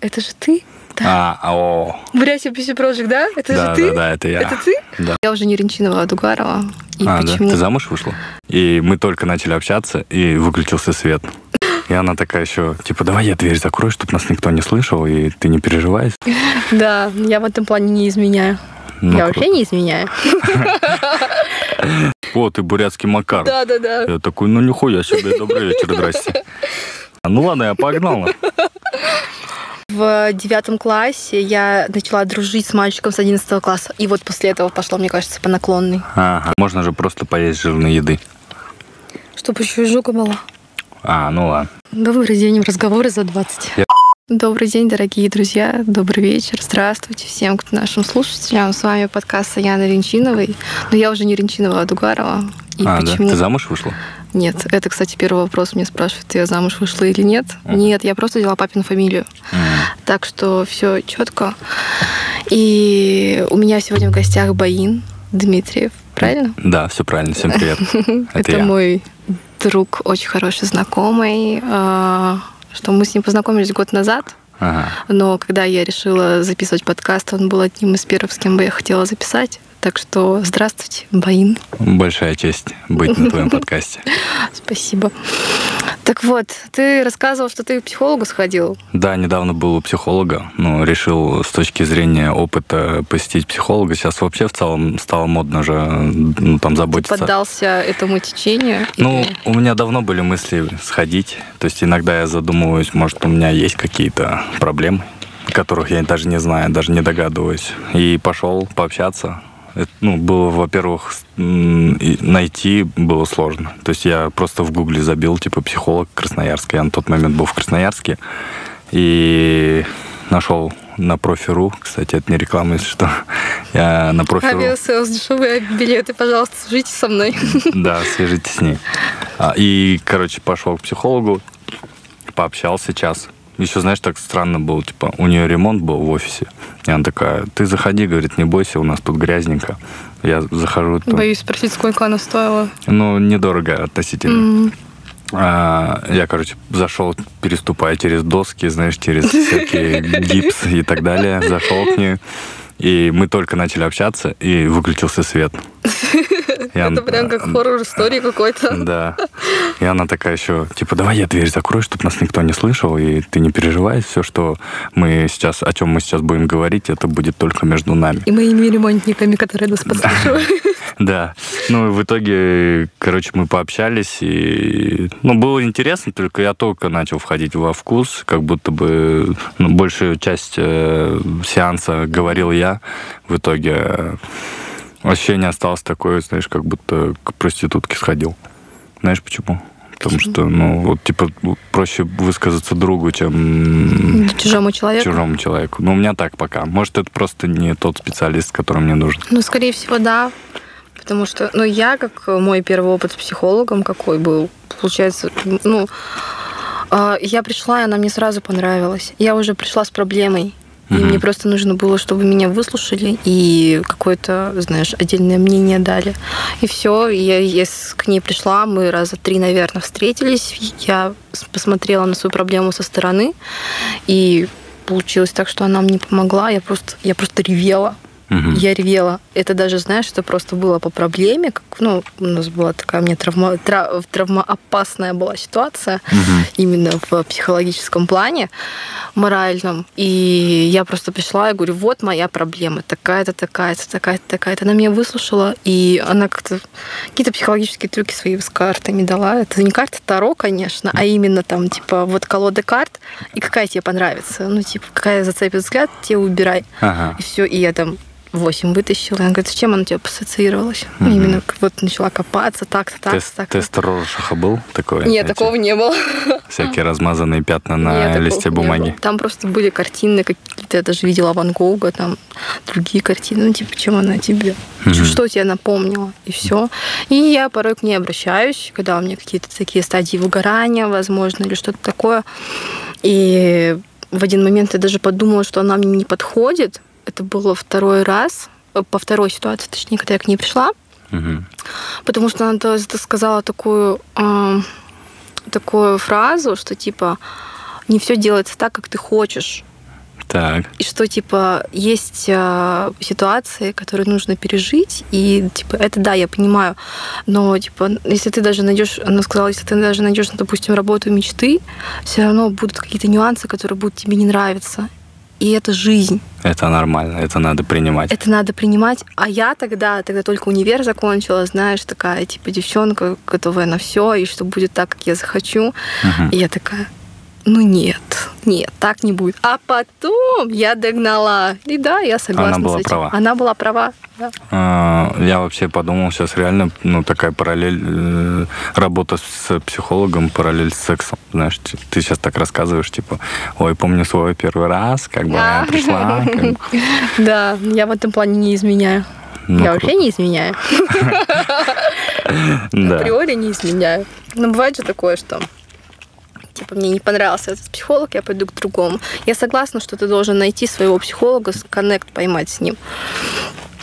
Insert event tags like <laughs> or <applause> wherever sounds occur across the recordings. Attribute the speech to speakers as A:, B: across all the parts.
A: Это же ты?
B: А, о,
A: Бряся Писи Project, да? Это
B: да,
A: же ты?
B: да, да, это я.
A: Это ты?
B: Да.
A: Я уже не Ренчинова, а Дугарова. И
B: а, да,
A: почему?
B: ты замуж вышла? И мы только начали общаться, и выключился свет. И она такая еще, типа, давай я дверь закрою, чтобы нас никто не слышал, и ты не переживай. <laughs>
A: Да, я в этом плане не изменяю.
B: Ну,
A: я
B: круто.
A: вообще не изменяю. <laughs>
B: О, ты бурятский Макар.
A: Да, да, да.
B: Я такой, ну нихуя себе, добрый вечер, здрасте. А, <laughs> Ну ладно, я погнал.
A: В девятом классе я начала дружить с мальчиком с 11 класса. И вот после этого пошло, мне кажется, по наклонной.
B: Ага, можно же просто поесть жирной еды.
A: Чтобы еще и жука была.
B: А, ну ладно.
A: Добрый день, разговоры за 20.
B: Я-
A: Добрый день, дорогие друзья. Добрый вечер. Здравствуйте всем кто нашим слушателям. С вами подкаст Яны Ренчиновой. Но я уже не Ренчинова, а Дугарова. И
B: а, да,
A: почему?
B: ты замуж вышла?
A: Нет, это, кстати, первый вопрос. Мне спрашивают, я замуж вышла или нет.
B: Мгм.
A: Нет, я просто взяла папину фамилию.
B: М.
A: Так что все четко. И у меня сегодня в гостях Баин Дмитриев. Правильно?
B: Да, все правильно, всем привет. <laughs>
A: Это, мой друг, очень хороший знакомый. Что мы с ним познакомились год назад.
B: Ага.
A: Но когда я решила записывать подкаст, он был одним из первых, с кем бы я хотела записать. Так что здравствуйте, Баин.
B: Большая честь быть на твоем подкасте. <laughs>
A: Спасибо. Так вот, ты рассказывал, что ты к психологу сходил.
B: Да, недавно был у психолога, ну, решил с точки зрения опыта посетить психолога. Сейчас вообще в целом стало модно же, ну, там заботиться.
A: Поддался этому течению.
B: Ну,
A: или-
B: у меня давно были мысли сходить. То есть иногда я задумываюсь, может, у меня есть какие-то проблемы, которых я даже не знаю, даже не догадываюсь. И пошел пообщаться. Это, ну, было, во-первых, найти было сложно. То есть я просто в гугле забил, типа, психолог Красноярск. Я на тот момент был в Красноярске. И нашел на профи.ру, кстати, это не реклама, если что. <laughs> Я на профи.ру...
A: Авиасейлс, дешевые билеты, пожалуйста, свяжитесь со мной. <laughs>
B: Да, свяжитесь с ней. А, И, короче, пошел к психологу, пообщался час. Еще, знаешь, так странно было, типа, у нее ремонт был в офисе. И она такая, ты заходи, говорит, не бойся, у нас тут грязненько. Я захожу, там,
A: Боюсь спросить, сколько она стоила.
B: ну, недорого относительно.
A: М,
B: А, я, короче, зашел, переступая через доски, знаешь, через всякие <laughs> гипс и так далее, зашел к ней. И мы только начали общаться, и выключился свет. <laughs>
A: Это прям как хоррор истории какой-то. <laughs>
B: Да. И она такая еще, типа, давай я дверь закрою, чтобы нас никто не слышал, и ты не переживай, все, что мы сейчас, о чем мы сейчас будем говорить, это будет только между нами.
A: И моими ремонтниками, которые нас подслушивают. <laughs>
B: Да. Ну, и в итоге, короче, мы пообщались, и, ну, было интересно, только я только начал входить во вкус, как будто бы ну, большую часть э, сеанса говорил я. В итоге э, ощущение осталось такое, знаешь, как будто к проститутке сходил. Знаешь почему? Потому что, ну, вот, типа, проще высказаться другу, чем
A: Чужому человеку.
B: чужому человеку. Ну, у меня так пока. Может, это просто не тот специалист, который мне нужен.
A: Ну, скорее всего, да. Потому что, ну, я, как мой первый опыт с психологом, какой был, получается, ну, а, я пришла, и она мне сразу понравилась. Я уже пришла с проблемой. И
B: Мгм.
A: мне просто нужно было, чтобы меня выслушали и какое-то, знаешь, отдельное мнение дали. И все, я, я к ней пришла, мы раза три, наверное, встретились. Я посмотрела на свою проблему со стороны, и получилось так, что она мне помогла. Я просто, я просто ревела.
B: Мгм.
A: Я ревела. Это даже, знаешь, это просто было по проблеме. Как, ну, у нас была такая, меня травма, тра- травмоопасная была ситуация
B: Мгм.
A: именно в психологическом плане, моральном. И я просто пришла и говорю, вот моя проблема, такая-то, такая-то, такая-то, такая-то. Она меня выслушала, и она как-то какие-то психологические трюки свои с картами дала. Это не карта Таро, конечно, а именно там, типа, вот колода карт, и какая тебе понравится. Ну, типа, какая зацепит взгляд, те убирай.
B: Ага.
A: И все, и я там 8 вытащила. Она говорит, с чем она у тебя ассоциировалась? Ну,
B: Мгм.
A: Именно вот начала копаться, так-то, так-то,
B: Тест,
A: так
B: тест Роршаха был такой?
A: Нет,
B: Эти
A: такого не было.
B: Всякие <laughs> размазанные пятна на
A: Нет,
B: листе бумаги.
A: Там просто были картины какие-то, я даже видела Ван Гога, там другие картины, ну, типа, чем она тебе. Чё- что тебе напомнила, и все. И я порой к ней обращаюсь, когда у меня какие-то такие стадии выгорания, возможно, или что-то такое. И в один момент я даже подумала, что она мне не подходит. Это было второй раз, э, по второй ситуации, точнее, когда я к ней пришла.
B: Мгм.
A: Потому что она сказала такую, а, такую фразу, что типа не все делается так, как ты хочешь.
B: Так.
A: И что, типа, есть э, ситуации, которые нужно пережить, и, типа, это да, я понимаю, но, типа, если ты даже найдешь, она сказала, если ты даже найдешь, допустим, работу мечты, все равно будут какие-то нюансы, которые будут тебе не нравиться. И это жизнь.
B: Это нормально, это надо принимать.
A: Это надо принимать. А я тогда, тогда только универ закончила, знаешь, такая, типа, девчонка, готовая на все, и что будет так, как я захочу.
B: Мгм.
A: И я такая, ну нет, нет, так не будет. А потом я догнала. И да, я согласна
B: Она была
A: с этим.
B: права.
A: Она была права. да.
B: А, Я вообще подумал, сейчас реально, ну, такая параллель, э, работа с психологом, параллель с сексом. Знаешь, ты сейчас так рассказываешь, типа, ой, помню свой первый раз, как бы я
A: А.
B: пришла. как <laughs>
A: Да, я в этом плане не изменяю.
B: ну,
A: я
B: круто.
A: вообще не изменяю. <laughs> <laughs>
B: Да.
A: Априори не изменяю. Но бывает же такое, что типа мне не понравился этот психолог, я пойду к другому. Я согласна, что ты должен найти своего психолога, коннект поймать с ним.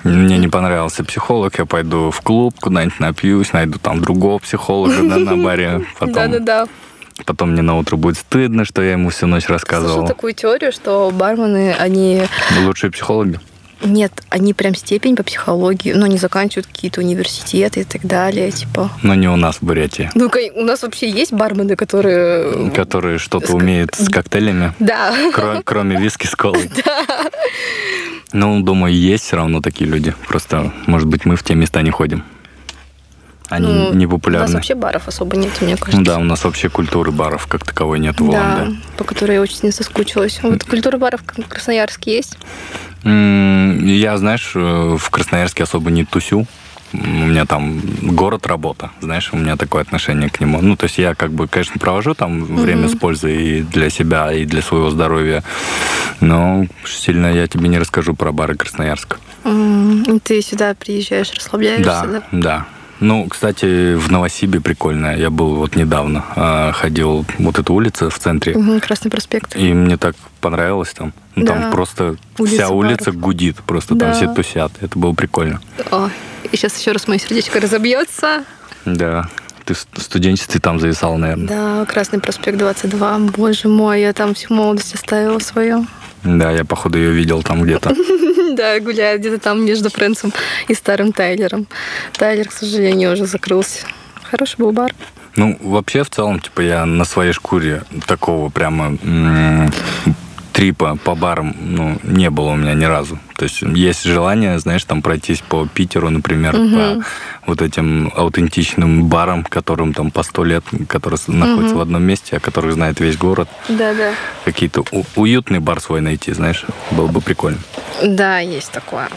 B: Мне не понравился психолог, я пойду в клуб, куда-нибудь напьюсь, найду там другого психолога да, на баре. <laughs>
A: Да-да-да.
B: потом мне на утро будет стыдно, что я ему всю ночь
A: Слышал
B: рассказывал.
A: такую теорию, что бармены, они
B: Лучшие психологи.
A: Нет, они прям степень по психологии, но они заканчивают какие-то университеты и так далее, типа.
B: Но не у нас в Бурятии.
A: Ну, у нас вообще есть бармены, которые...
B: Которые что-то
A: С-
B: умеют с коктейлями,
A: Да.
B: кро- кроме виски с колой. <laughs> Ну, думаю, есть все равно такие люди. Просто, может быть, мы в те места не ходим. Они
A: Ну,
B: не
A: У нас
B: популярны.
A: вообще баров особо нет, мне кажется.
B: Ну да, у нас вообще культуры баров как таковой нет в
A: Да,
B: Улан-Удэ.
A: по которой я очень соскучилась. Вот культура баров в Красноярске есть.
B: Я, знаешь, э, в Красноярске особо не тусю. У меня там город работа, знаешь, у меня такое отношение к нему. Ну, то есть я как бы, конечно, провожу там время с пользой и для себя, и для своего здоровья, но сильно я тебе не расскажу про бары Красноярска.
A: И Ты сюда приезжаешь, расслабляешься,
B: Да,
A: да?
B: да. Ну, кстати, в Новосибе прикольно. Я был вот недавно, а, ходил вот эта улица в центре,
A: Мгм, Красный проспект.
B: и мне так понравилось там. Ну,
A: Да.
B: Там просто
A: Улица
B: вся улица
A: баров.
B: гудит, просто
A: Да.
B: там все тусят. Это было прикольно.
A: Ой, и сейчас еще раз мое сердечко разобьется.
B: Да. Ты в студенчестве там зависал, наверное.
A: Да, Красный проспект 22. Боже мой, я там всю молодость оставила свою.
B: Да, я, походу, ее видел там где-то. <laughs>
A: Да, гуляю где-то там между Фрэнсом и старым Тайлером. Тайлер, к сожалению, уже закрылся. Хороший был бар.
B: Ну, вообще, в целом, типа, я на своей шкуре такого прямо трипа по барам, ну, не было у меня ни разу. То есть есть желание, знаешь, там пройтись по Питеру, например, по вот этим аутентичным барам, которым там по сто лет, которые находятся в одном месте, о которых знает весь город.
A: Да-да.
B: Какие-то у- уютный бар свой найти, знаешь, было бы прикольно.
A: Да, есть такое.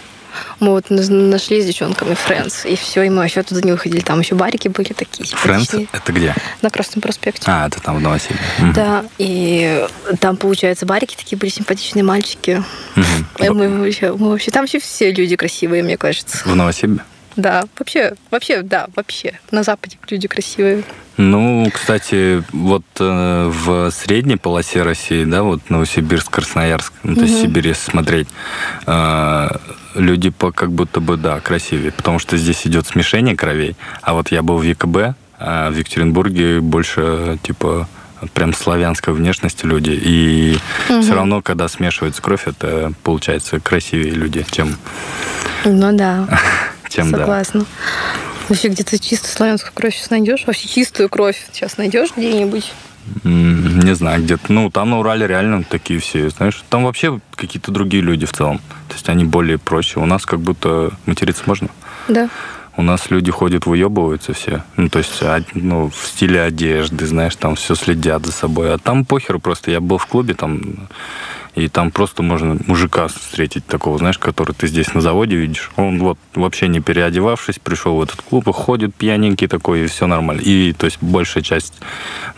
A: Мы вот нашли с девчонками Фрэнс, и все, и мы вообще туда не выходили. Там еще барики были такие
B: Фрэнс, это где?
A: На Красном проспекте.
B: А, это там в Новосибе.
A: Да, и там, получается, барики такие были симпатичные мальчики. Мы вообще, мы вообще, там вообще все люди красивые, мне кажется.
B: В Новосибе?
A: Да, вообще, вообще, да, вообще. На Западе люди красивые.
B: Ну, кстати, вот э, в средней полосе России, да, вот Новосибирск, Красноярск, ну, то есть
A: Мгм.
B: Сибирь, если смотреть, э, люди по как будто бы, да, красивее, потому что здесь идет смешение кровей. А вот я был в ЕКБ, а в Екатеринбурге больше, типа, прям славянской внешности люди. И
A: Мгм.
B: все равно, когда смешивается кровь, это получается красивее люди, чем,
A: Ну да, <laughs>
B: чем да.
A: согласна. Вообще где-то чистую славянскую кровь сейчас найдешь? Вообще чистую кровь сейчас найдешь где-нибудь?
B: Не знаю, где-то. Ну, там на Урале реально такие все, знаешь. Там вообще какие-то другие люди в целом. То есть они более проще. У нас как будто материться можно.
A: Да.
B: У нас люди ходят, выебываются все. Ну, то есть, а, ну, в стиле одежды, знаешь, там все следят за собой. А там похеру просто. Я был в клубе там, и там просто можно мужика встретить такого, знаешь, который ты здесь на заводе видишь. Он вот вообще не переодевавшись, пришел в этот клуб и ходит пьяненький такой, и все нормально. И, то есть, большая часть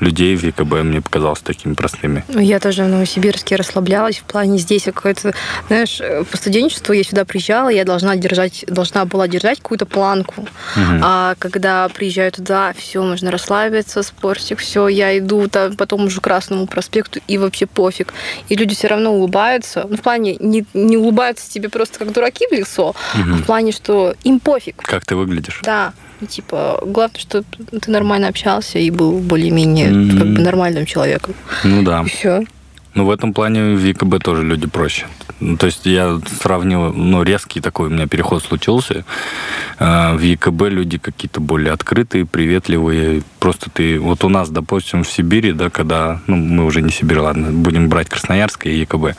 B: людей в ЕКБ мне показалась такими простыми.
A: Я тоже в Новосибирске расслаблялась в плане здесь какое-то, знаешь, э, по студенчеству я сюда приезжала, я должна держать, должна была держать какую-то планку.
B: Мгм.
A: А когда приезжаю туда, все, можно расслабиться, спортик, все, я иду там, потом уже к Красному проспекту, и вообще пофиг. И люди все равно улыбаются. Ну, в плане, не, не улыбаются тебе просто как дураки в лицо, а
B: Мгм.
A: в плане, что им пофиг.
B: Как ты выглядишь?
A: Да, ну, типа, главное, что ты нормально общался и был более-менее
B: Мгм.
A: как бы нормальным человеком.
B: Ну да.
A: И все.
B: Ну, в этом плане в ЕКБ тоже люди проще. Ну, то есть я сравнил, ну, резкий такой у меня переход случился. А, в ЕКБ люди какие-то более открытые, приветливые. Просто ты... Вот у нас, допустим, в Сибири, да, когда... Ну, мы уже не Сибирь, ладно, будем брать Красноярск и ЕКБ.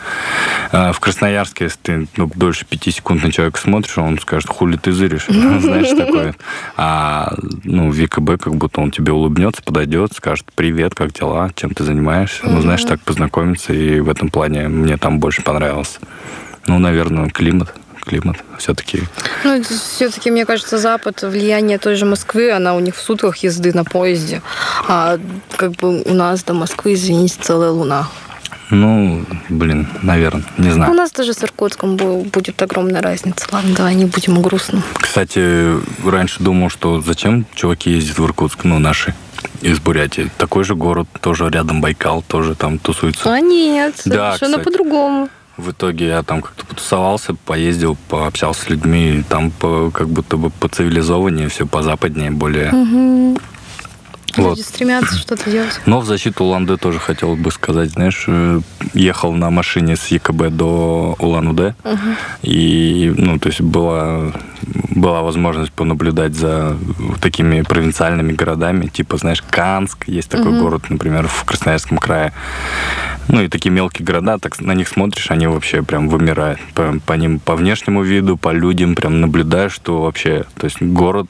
B: А, в Красноярске, если ты ну, дольше пяти секунд на человека смотришь, он скажет, хули ты зыришь, <laughs> знаешь, такое. А ну, в ЕКБ как будто он тебе улыбнется, подойдет, скажет, привет, как дела, чем ты занимаешься. Ну, знаешь, так познакомиться, и в этом плане мне там больше понравилось. Ну, наверное, климат климат все-таки.
A: Ну, все-таки, мне кажется, Запад, влияние той же Москвы, она у них в сутках езды на поезде. А как бы у нас до Москвы, извините, целая луна.
B: Ну, блин, наверное, не знаю.
A: У нас даже с Иркутском будет огромная разница. Ладно, давай не будем грустно.
B: Кстати, раньше думал, что зачем чуваки ездят в Иркутск, ну, наши из Бурятии. Такой же город, тоже рядом Байкал, тоже там тусуется.
A: А нет, совершенно да, по-другому.
B: В итоге я там как-то потусовался, поездил, пообщался с людьми, там по, как будто бы по цивилизованнее, все по западнее, более.
A: Угу. Вот. Люди стремятся что-то делать.
B: Но в защиту Улан-Удэ тоже хотел бы сказать, знаешь, э, ехал на машине с ЕКБ до Улан-Удэ, угу. и, ну, то есть была, была возможность понаблюдать за такими провинциальными городами, типа, знаешь, Канск, есть такой угу. город, например, в Красноярском крае. Ну, и такие мелкие города, так на них смотришь, они вообще прям вымирают. По, по ним, по внешнему виду, по людям прям наблюдаешь, что вообще, то есть город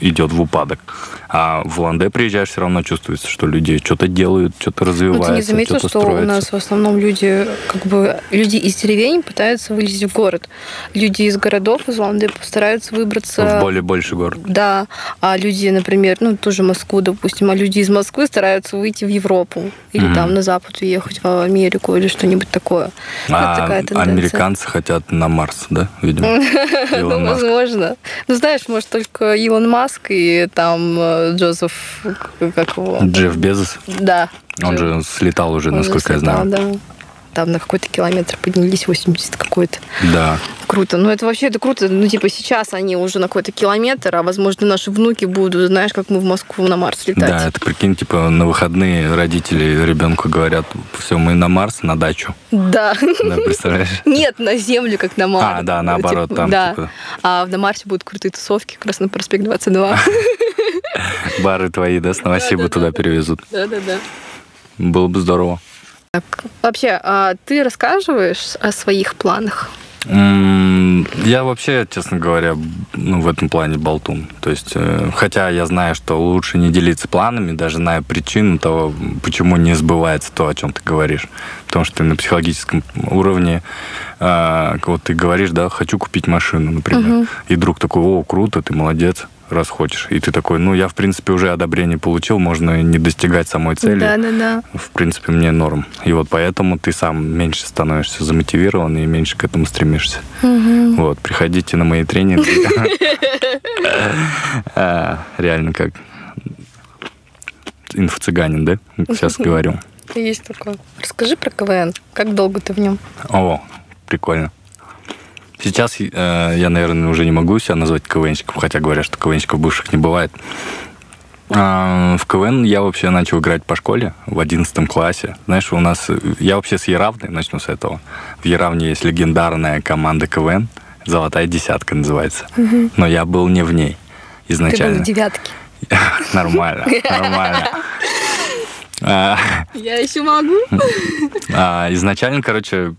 B: идет в упадок. А в Ланде приезжаешь, все равно чувствуется, что люди что-то делают, что-то развиваются,
A: ну, ты не заметил, что
B: строится.
A: у нас в основном люди, как бы, люди из деревень пытаются вылезть в город. Люди из городов, из Ланды постараются выбраться...
B: В более больший город.
A: Да. А люди, например, ну, тоже Москву, допустим, а люди из Москвы стараются выйти в Европу или mm-hmm. там на Запад уехать, в Америку или что-нибудь такое.
B: А американцы хотят на Марс, да, видимо? <laughs>
A: Ну, возможно. Ну, знаешь, может, только Илон Маск и там э, Джозеф, как его?
B: Джефф Безос?
A: Да.
B: Он Джефф. же слетал уже, Он насколько слетал, я знаю.
A: Да. Там на какой-то километр поднялись, 80 какой-то.
B: Да.
A: Круто. Ну, это вообще это круто. Ну, типа, сейчас они уже на какой-то километр, а, возможно, наши внуки будут, знаешь, как мы в Москву на Марс летать.
B: Да, это, прикинь, типа, на выходные родители ребенку говорят, все, мы на Марс, на дачу.
A: Да.
B: Да, представляешь? <laughs>
A: Нет, на Землю, как на Марс.
B: А, да, наоборот, типа, там.
A: Да. Типа... А на Марсе будут крутые тусовки, как раз на проспект 22.
B: Бары твои, да, с Новосиба туда перевезут.
A: Да-да-да.
B: Было бы здорово.
A: Вообще, а ты рассказываешь о своих планах?
B: Я вообще, честно говоря, ну, в этом плане болтун. То есть, э, хотя я знаю, что лучше не делиться планами, даже зная причину того, почему не сбывается то, о чем ты говоришь. Потому что ты на психологическом уровне, э, вот ты говоришь, да, хочу купить машину, например. Угу. И друг такой, о, круто, ты молодец раз хочешь. И ты такой, ну, я, в принципе, уже одобрение получил, можно не достигать самой цели.
A: Да, да, да.
B: В принципе, мне норм. И вот поэтому ты сам меньше становишься замотивирован и меньше к этому стремишься. Угу. Вот, приходите на мои тренинги. <laughs> А, реально как инфо-цыганин, да? Сейчас говорю.
A: Есть такое. Расскажи про КВН. Как долго ты в нем?
B: О, прикольно. Сейчас э, я, наверное, уже не могу себя назвать КВНщиком, хотя говорят, что КВНщиков бывших не бывает. А, в КВН я вообще начал играть по школе в 11 классе. Знаешь, у нас... Я вообще с Яравны, начну с этого. В Яравне есть легендарная команда КВН. «Золотая десятка» называется. Угу. Но я был не в ней изначально. Ты
A: был в девятке. <laughs>
B: Нормально, нормально.
A: А, я еще могу.
B: А, изначально, короче,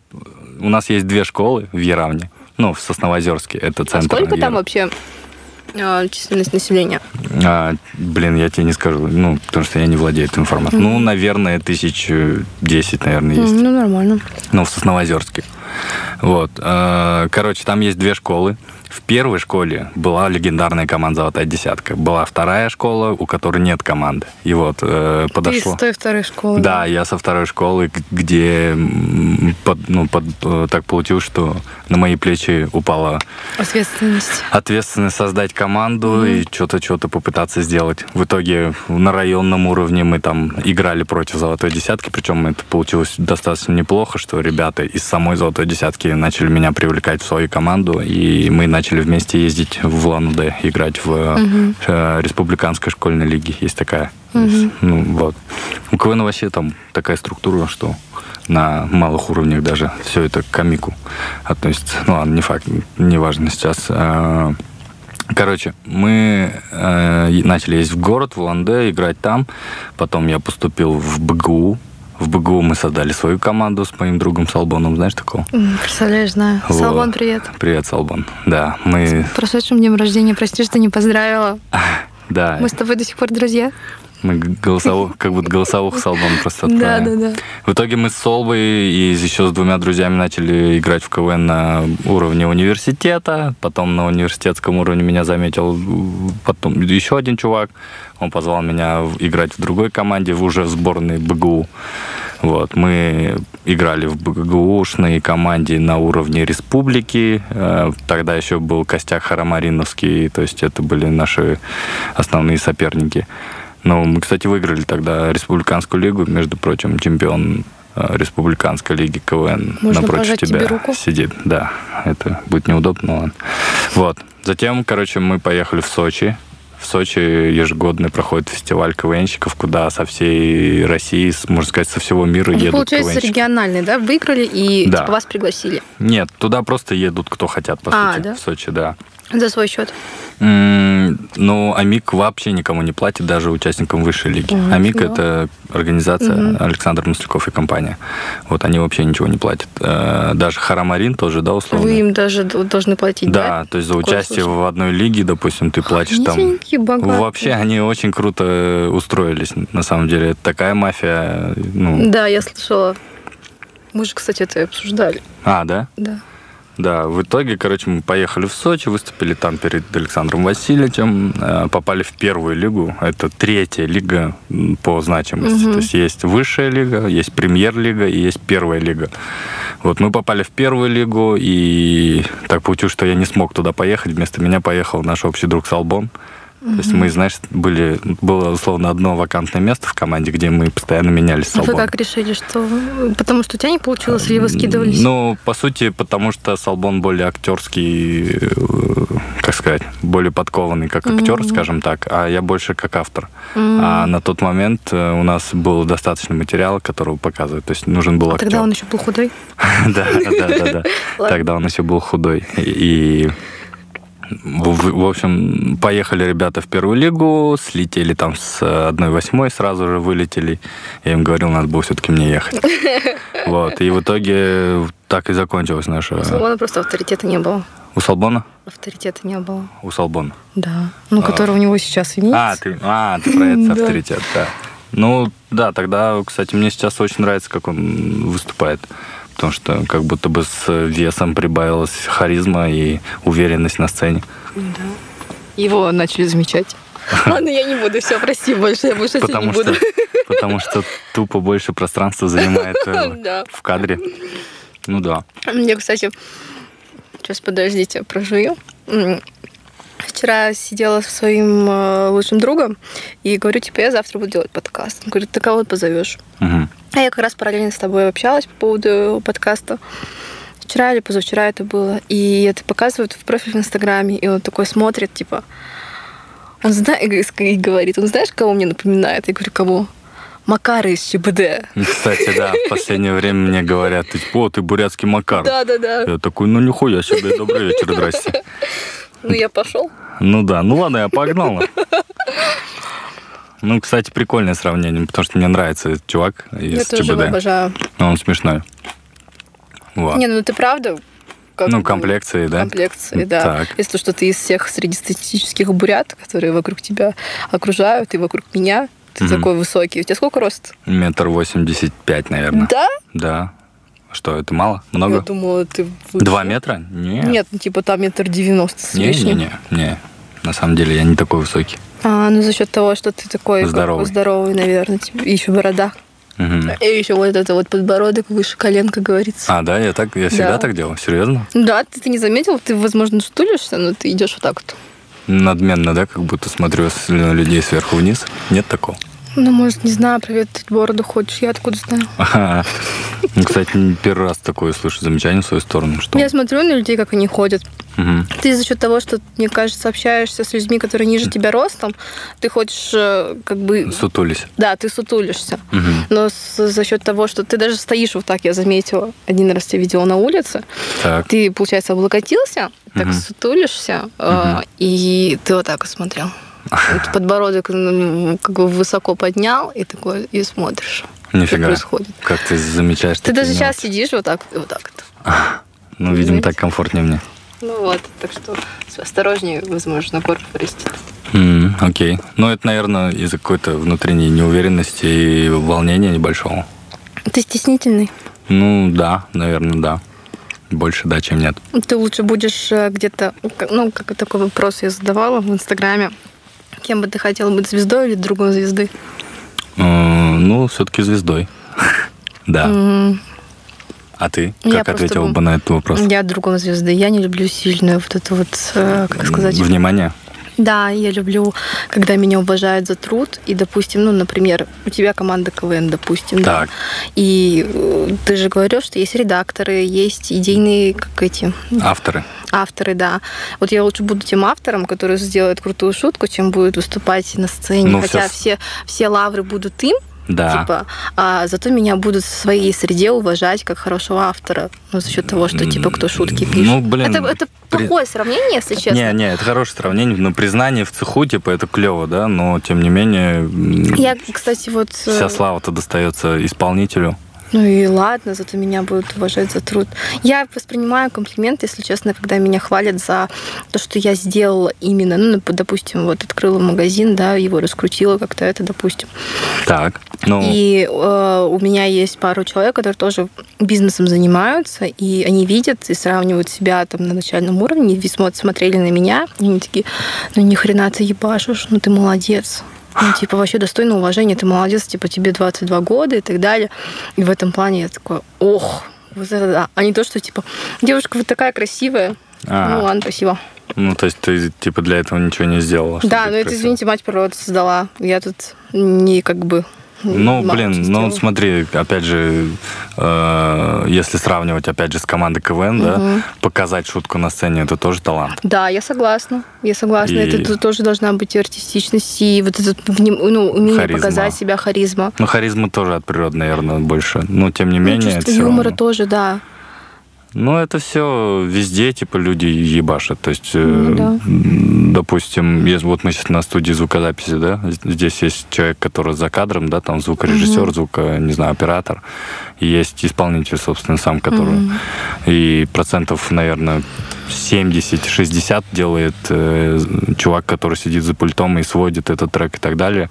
B: у нас есть две школы в Яравне. Ну, в Сосновозерске. Это центр.
A: А сколько там вообще а, численность населения?
B: А, блин, я тебе не скажу, ну, потому что я не владею этой информацией. Mm-hmm. Ну, наверное, тысяч десять, наверное, есть.
A: Ну, нормально.
B: Ну, в Сосновозерске. Вот. А, короче, там есть две школы. В первой школе была легендарная команда «Золотая десятка». Была вторая школа, у которой нет команды. И вот э, подошло...
A: Ты из той второй школы.
B: Да, я со второй школы, где под, ну, под, э, так получилось, что на мои плечи упала...
A: Ответственность.
B: Ответственность создать команду mm-hmm. и что-то, что-то попытаться сделать. В итоге на районном уровне мы там играли против «Золотой десятки», причем это получилось достаточно неплохо, что ребята из самой «Золотой десятки» начали меня привлекать в свою команду, и мы начали начали вместе ездить в Улан-Удэ, играть в угу. республиканской школьной лиге. Есть такая. Угу. Ну, вот. У КВН вообще там такая структура, что на малых уровнях даже все это к комику относится. Ну, ладно, не факт, не важно сейчас. А, Короче, мы э, начали ездить в город, в Уланде, играть там. Потом я поступил в БГУ. В БГУ мы создали свою команду с моим другом Салбоном. Знаешь такого?
A: Представляешь, знаю. Вот. Салбон, привет.
B: Привет, Салбон. Да, мы...
A: С прошедшим днем рождения. Прости, что не поздравила. <laughs>
B: Да.
A: Мы с тобой до сих пор друзья.
B: Мы голосовых, как будто голосовых с Албом просто отправили. <laughs>
A: Да, да, да.
B: В итоге мы с Солбой и еще с двумя друзьями начали играть в КВН на уровне университета. Потом на университетском уровне меня заметил потом еще один чувак. Он позвал меня играть в другой команде, уже в сборной БГУ. Вот, мы играли в БГУшной команде на уровне республики. Э, тогда еще был костяк Харамариновский, то есть это были наши основные соперники. Ну, мы, кстати, выиграли тогда республиканскую лигу, между прочим, чемпион э, республиканской лиги КВН
A: Можно
B: напротив тебя
A: тебе руку?
B: сидит. Да, это будет неудобно, но ладно. Вот. Затем, короче, мы поехали в Сочи. В Сочи ежегодно проходит фестиваль КВНщиков, куда со всей России, можно сказать, со всего мира
A: Ну,
B: едут
A: получается,
B: КВНщики.
A: региональный, да? Выиграли и
B: Да.
A: типа вас пригласили.
B: Нет, туда просто едут кто хотят, по
A: А,
B: сути,
A: да?
B: в Сочи, да.
A: За свой счет.
B: Ну, АМИК вообще никому не платит, даже участникам высшей лиги.
A: М,
B: АМИК
A: да.
B: это организация
A: Мгм.
B: Александр Масляков и компания. Вот они вообще ничего не платят. Э, Даже Харамарин тоже, да, условно.
A: Вы им даже должны платить, да?
B: Да, то есть за
A: Такое
B: участие
A: слышно.
B: в одной лиге, допустим, ты платишь там.
A: богатые.
B: Вообще они очень круто устроились, на самом деле. Это такая мафия. Ну...
A: Да, я слышала. Мы же, кстати, это и обсуждали.
B: А, да?
A: Да.
B: Да, в итоге, короче, мы поехали в Сочи, выступили там перед Александром Васильевичем, э, попали в первую лигу. Это третья лига по значимости.
A: Мгм.
B: То есть есть высшая лига, есть премьер-лига и есть первая лига. Вот мы попали в первую лигу, и так получилось, что я не смог туда поехать. Вместо меня поехал наш общий друг Салбон. То есть мы, знаешь, были, было условно одно вакантное место в команде, где мы постоянно менялись с
A: А вы как решили, что... Потому что у тебя не получилось, или вы скидывались?
B: Ну, по сути, потому что Салбон более актерский, э, как сказать, более подкованный как актер,
A: Мгм.
B: скажем так, а я больше как автор.
A: М.
B: А на тот момент э, у нас был достаточно материала, которого показывать. То есть нужен был
A: А
B: актер.
A: Тогда он еще был худой? <laughs>
B: Да, да, да. Тогда он еще был худой. И в, в общем, поехали ребята в первую лигу, слетели там с 1-8, сразу же вылетели. Я им говорил, надо было все-таки мне ехать. <laughs> Вот. И в итоге так и закончилась наша...
A: У Салбона просто авторитета не было.
B: У Салбона?
A: Авторитета не было.
B: У Салбона.
A: Да. Ну,
B: А.
A: который у него сейчас имеется.
B: А, ты, а, ты про этот <laughs> авторитет, да. Ну, да, тогда, кстати, мне сейчас очень нравится, как он выступает. Потому что как будто бы с весом прибавилась харизма и уверенность на сцене.
A: Да. Его начали замечать. <laughs> Ладно, я не буду, все, прости, больше я больше не буду.
B: что, потому что тупо больше пространства занимает э, <laughs>
A: Да.
B: в кадре. Ну да.
A: Мне, кстати, сейчас подождите, прожую. Вчера сидела со своим э, лучшим другом и говорю, типа, я завтра буду делать подкаст. Он говорит, ты кого позовешь?
B: Мгм.
A: А я как раз параллельно с тобой общалась по поводу подкаста. Вчера или позавчера это было. И это показывают в профиль в Инстаграме. И он такой смотрит, типа... Он знает, и говорит, он знаешь, кого мне напоминает? Я говорю, кого? Макара из ЧБД.
B: Кстати, да, в последнее время мне говорят, ты, о, ты бурятский Макар.
A: Да-да-да.
B: Я такой, ну нихуя себе, добрый вечер, здрасте.
A: Ну, я пошел.
B: Ну да, ну ладно, я погнал. Ну, кстати, прикольное сравнение, потому что мне нравится этот чувак из
A: Я тоже его
B: ЧБД.
A: обожаю.
B: Он смешной. Вот.
A: Не, ну ты правда... как
B: Ну, комплекции, да?
A: Комплекции, да.
B: Так.
A: Если то, что ты из всех среднестатистических бурят, которые вокруг тебя окружают, и вокруг меня, ты
B: Мгм.
A: такой высокий. У тебя сколько рост?
B: Метр восемьдесят пять, наверное.
A: Да?
B: Да. Что, это мало? Много?
A: Я думала, ты выше.
B: Два метра? Нет.
A: Нет, ну типа там метр девяносто с
B: Не, не,
A: лишним.
B: не, не. На самом деле я не такой высокий.
A: А, ну за счет того, что ты такой как бы
B: Здоровый.
A: здоровый, наверное, и еще борода.
B: Мгм.
A: И еще вот это вот подбородок выше колен, как говорится.
B: А, да, я так, я всегда
A: Да.
B: так делал, серьезно?
A: Да, ты, ты не заметил, ты, возможно, стулишься, но ты идешь вот так вот.
B: Надменно, да, как будто смотрю на людей сверху вниз. Нет такого.
A: Ну, может, не знаю, проветрить бороду хочешь, я откуда знаю.
B: Ага. Ну, кстати, не первый раз такое слышу замечание в свою сторону, что...
A: Я смотрю на людей, как они ходят.
B: Мгм.
A: Ты за счет того, что, мне кажется, общаешься с людьми, которые ниже тебя ростом, ты хочешь э, как бы...
B: Сутулись.
A: Да, ты сутулишься.
B: Мгм.
A: Но с- за счет того, что ты даже стоишь вот так, я заметила, один раз тебя видела на улице,
B: Так.
A: ты, получается, облокотился, так
B: Мгм.
A: сутулишься,
B: Мгм.
A: и ты вот так вот смотрел. Вот <laughs> подбородок ну, как бы высоко поднял, и такой, и смотришь, что
B: Нифига.
A: происходит.
B: Как ты замечаешь
A: Ты даже сейчас сидишь вот так, вот так вот. <laughs>
B: Ну, видимо, так комфортнее мне.
A: Ну вот, так что осторожнее, возможно, корпус растет.
B: М, Окей. Ну, это, наверное, из-за какой-то внутренней неуверенности и волнения небольшого.
A: Ты стеснительный.
B: Ну, да, наверное, да. Больше да, чем нет.
A: Ты лучше будешь э, где-то, ну, как такой вопрос я задавала в Инстаграме. Кем бы ты хотела быть, звездой или другом звезды?
B: Э, Ну, все-таки звездой. <laughs> Да. А ты
A: Я
B: как ответила
A: бы-
B: на этот вопрос?
A: Я другом звезды. Я не люблю сильную вот эту вот, э, как сказать...
B: Внимание.
A: Да, я люблю, когда меня уважают за труд. И, допустим, ну, например, у тебя команда КВН, допустим, да.
B: Так.
A: И э, ты же говорил, что есть редакторы, есть идейные, как эти,
B: Авторы.
A: авторы, да. Вот я лучше буду тем автором, который сделает крутую шутку, чем будет выступать на сцене.
B: Ну,
A: Хотя
B: всё-
A: все, все лавры будут им,
B: Да.
A: типа, а зато меня будут в своей среде уважать как хорошего автора. Ну, за счет того, что, типа, кто шутки пишет.
B: Ну, блин,
A: это, это
B: при-
A: плохое сравнение, если честно.
B: Не, не, это хорошее сравнение. Но признание в цеху, типа, это клево, да, но тем не менее
A: Я, кстати, вот... э,
B: вся слава-то достается исполнителю.
A: Ну и ладно, зато меня будут уважать за труд. Я воспринимаю комплимент, если честно, когда меня хвалят за то, что я сделала именно, ну, допустим, вот открыла магазин, да, его раскрутила как-то это, допустим.
B: Так. Ну,
A: И э, у меня есть пару человек, которые тоже бизнесом занимаются, и они видят и сравнивают себя там на начальном уровне, и смо- смотрели на меня, и они такие, ну ни хрена ты ебашишь, ну ты молодец. Ну, типа, вообще достойно уважения, ты молодец, типа, тебе 22 года и так далее. И в этом плане я такой, ох, вот это да. А не то, что, типа, девушка, вы такая красивая.
B: А.
A: Ну, ладно, спасибо.
B: ну, то есть ты, типа, для этого ничего не сделала?
A: Да, ну это, извините, мать природа создала. Я тут не как бы...
B: Ну,
A: мало
B: блин, ну смотри, опять же, э, если сравнивать, опять же, с командой КВН, да,
A: Мгм.
B: показать шутку на сцене это тоже талант.
A: Да, я согласна. Я согласна.
B: И-
A: Это тоже должна быть и артистичность, и вот этот ну, умение
B: Харизма.
A: показать себя, харизма.
B: Ну, харизма тоже от природы, наверное, больше. Но тем не
A: Ну,
B: менее,
A: чувство
B: это
A: юмора
B: равно.
A: тоже, да.
B: Ну, это все везде, типа, люди ебашат. То есть, э,
A: Ну, да.
B: допустим, если вот мы сейчас на студии звукозаписи, да, здесь есть человек, который за кадром, да, там звукорежиссер,
A: Мгм.
B: звук, не знаю, оператор, и есть исполнитель, собственно, сам, который...
A: Мгм.
B: И процентов, наверное, 70-60 делает э, чувак, который сидит за пультом и сводит этот трек и так далее.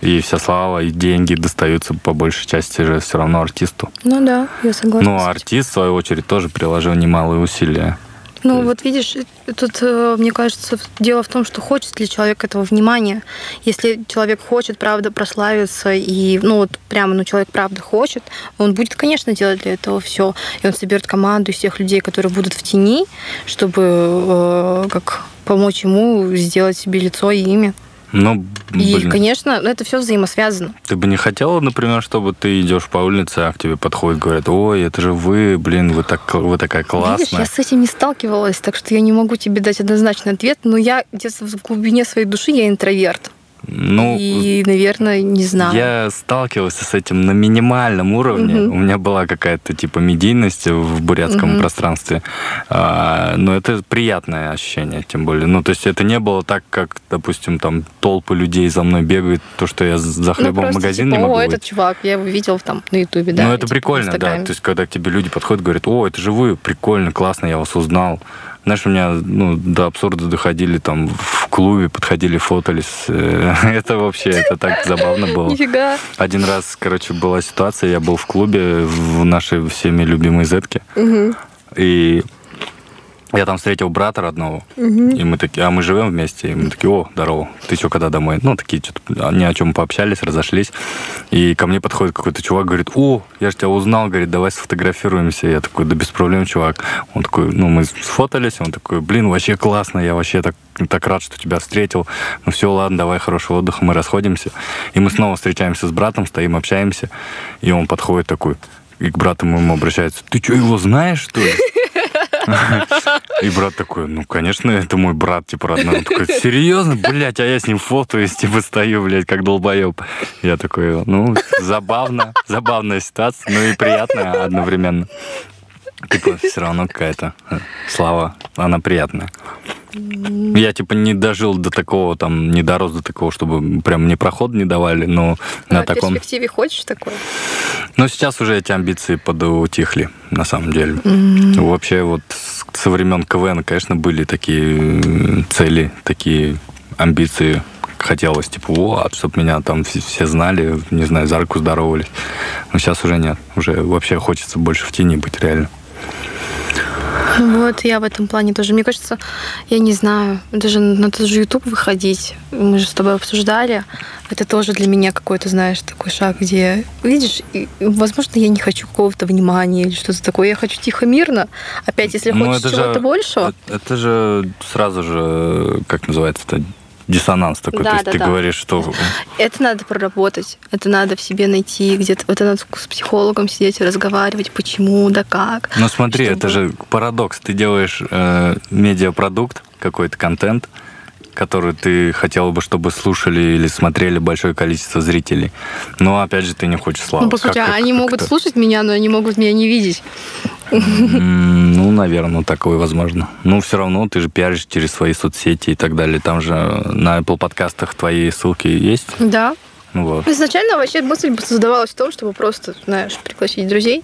B: И вся слава и деньги достаются по большей части же все равно артисту.
A: Ну да, я согласна.
B: Ну, а
A: этим.
B: артист, в свою очередь, тоже приложил немалые усилия.
A: Ну, вот видишь, тут, э, мне кажется, дело в том, что хочет ли человек этого внимания. Если человек хочет, правда, прославиться, и, ну, вот прямо, ну, человек правда хочет, он будет, конечно, делать для этого все. И он соберет команду из всех людей, которые будут в тени, чтобы э, как помочь ему сделать себе лицо и имя.
B: Ну,
A: И,
B: блин,
A: конечно, ну, это все взаимосвязано.
B: ты бы не хотела, например, чтобы ты идешь по улице, а к тебе подходят, говорят, ой, это же вы, блин, вы, так, вы такая
A: Видишь,
B: классная.
A: я с этим не сталкивалась, так что я не могу тебе дать однозначный ответ, но я где-то в глубине своей души я интроверт.
B: Ну,
A: и, наверное, не знаю.
B: Я сталкивался с этим на минимальном уровне.
A: Мгм.
B: У меня была какая-то типа медийность в бурятском
A: Мгм.
B: пространстве. А, но это приятное ощущение, тем более. Ну, то есть это не было так, как, допустим, там толпы людей за мной бегают, то, что я за
A: Ну,
B: хлебом в
A: просто,
B: магазин
A: типа,
B: не могу
A: О,
B: выйти.
A: этот чувак, я его видел там на Ютубе, да.
B: ну, это
A: типа, в
B: прикольно, да. То есть, когда к тебе люди подходят, говорят, о, это же вы, прикольно, классно, я вас узнал. Знаешь, у меня ну, до абсурда доходили там в клубе, подходили, фотались. <laughs> Это вообще, это так забавно было.
A: Нифига.
B: Один раз, короче, была ситуация, я был в клубе в нашей всеми любимой зетке,
A: Мгм.
B: и Я там встретил брата родного, и мы такие, а мы живем вместе, и мы такие, о, здорово, ты что, когда домой? Ну, такие, что-то ни о чем пообщались, разошлись, и ко мне подходит какой-то чувак, говорит, о, я же тебя узнал, говорит, давай сфотографируемся. Я такой, да без проблем, чувак. Он такой, ну, мы сфотались, он такой, блин, вообще классно, я вообще так, так рад, что тебя встретил. Ну, все, ладно, давай, хорошего отдыха, мы расходимся. И мы снова встречаемся с братом, стоим, общаемся, и он подходит такой, и к брату моему обращается, ты что, его знаешь, что ли? И брат такой, ну, конечно, это мой брат, типа, родной. Он такой, серьезно? Блядь, а я с ним фотоюсь, типа, стою, блядь, как долбоеб. Я такой, ну, забавно, забавная ситуация, ну и приятная одновременно. Типа, все равно какая-то слава, она приятная. Я, типа, не дожил до такого, там, не дорос до такого, чтобы прям мне проход не давали, но
A: А
B: на
A: в
B: таком...
A: перспективе хочешь такое?
B: Но сейчас уже эти амбиции подутихли, на самом деле. Вообще вот со времен КВН, конечно, были такие м, цели, такие амбиции. Хотелось, типа, вот, чтобы меня там все, все знали, не знаю, за руку здоровались. Но сейчас уже нет. Уже вообще хочется больше в тени быть, реально.
A: Вот, я в этом плане тоже. Мне кажется, я не знаю, даже на тот же YouTube выходить, мы же с тобой обсуждали, это тоже для меня какой-то, знаешь, такой шаг, где, видишь, и, возможно, я не хочу какого-то внимания или что-то такое, я хочу тихо, мирно. Опять, если
B: Ну,
A: хочешь чего-то большего,
B: Это, это же сразу же, как называется это, диссонанс такой.
A: Да,
B: То есть
A: да,
B: ты
A: да.
B: говоришь, что
A: это надо проработать, это надо в себе найти, где-то, это надо с психологом сидеть и разговаривать, почему, да как.
B: Ну смотри,
A: Чтобы-
B: это же парадокс. Ты делаешь э, медиапродукт, какой-то контент, который ты хотел бы, чтобы слушали или смотрели большое количество зрителей. Но опять же, ты не хочешь славы.
A: Ну, по сути,
B: Как- как-
A: они
B: как
A: могут
B: это?
A: слушать меня, но они могут меня не видеть.
B: Ну, наверное, такое возможно. Ну, все равно ты же пиаришь через свои соцсети и так далее. Там же на Apple подкастах твои ссылки есть.
A: Да,
B: вот.
A: Изначально вообще мысль создавалась в том, чтобы просто, знаешь, пригласить друзей,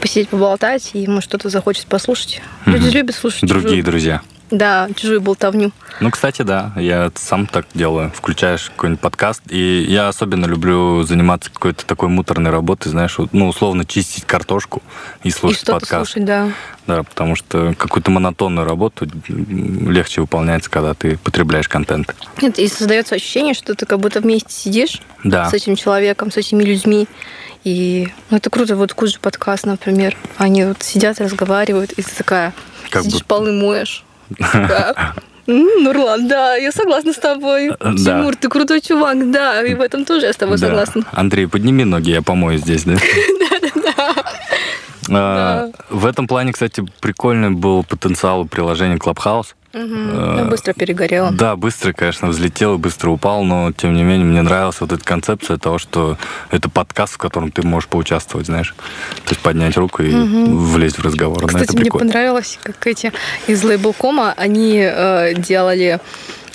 A: посидеть, поболтать, и ему что-то захочет послушать. Люди любят слушать
B: Другие
A: чужую,
B: друзья.
A: Да, чужую болтовню.
B: Ну, кстати, да, я сам так делаю. Включаешь какой-нибудь подкаст, и я особенно люблю заниматься какой-то такой муторной работой, знаешь, ну, условно чистить картошку и
A: и
B: слушать
A: что-то
B: подкаст.
A: слушать, да.
B: Да, потому что какую-то монотонную работу легче выполняется, когда ты потребляешь контент.
A: Нет, и создается ощущение, что ты как будто вместе сидишь
B: Да.
A: с этим человеком, с этими людьми. И ну, это круто, вот Куджи подкаст, например. Они вот сидят, разговаривают, и ты такая,
B: Как
A: сидишь,
B: будто-
A: полы моешь. Такая, «М, Нурлан, да, я согласна с тобой.
B: Э, да.
A: Тимур, ты крутой чувак, да, и в этом тоже я с тобой
B: Да.
A: согласна.
B: Андрей, подними ноги, я помою здесь, да? <laughs> А, В этом плане, кстати, прикольный был потенциал приложения Clubhouse.
A: Я быстро перегорела.
B: Да, быстро, конечно, взлетел и быстро упал, но тем не менее мне нравилась вот эта концепция того, что это подкаст, в котором ты можешь поучаствовать, знаешь. То есть поднять руку и влезть в разговор. Ну,
A: Кстати,
B: это
A: мне понравилось, как эти из лейблкома, они э, делали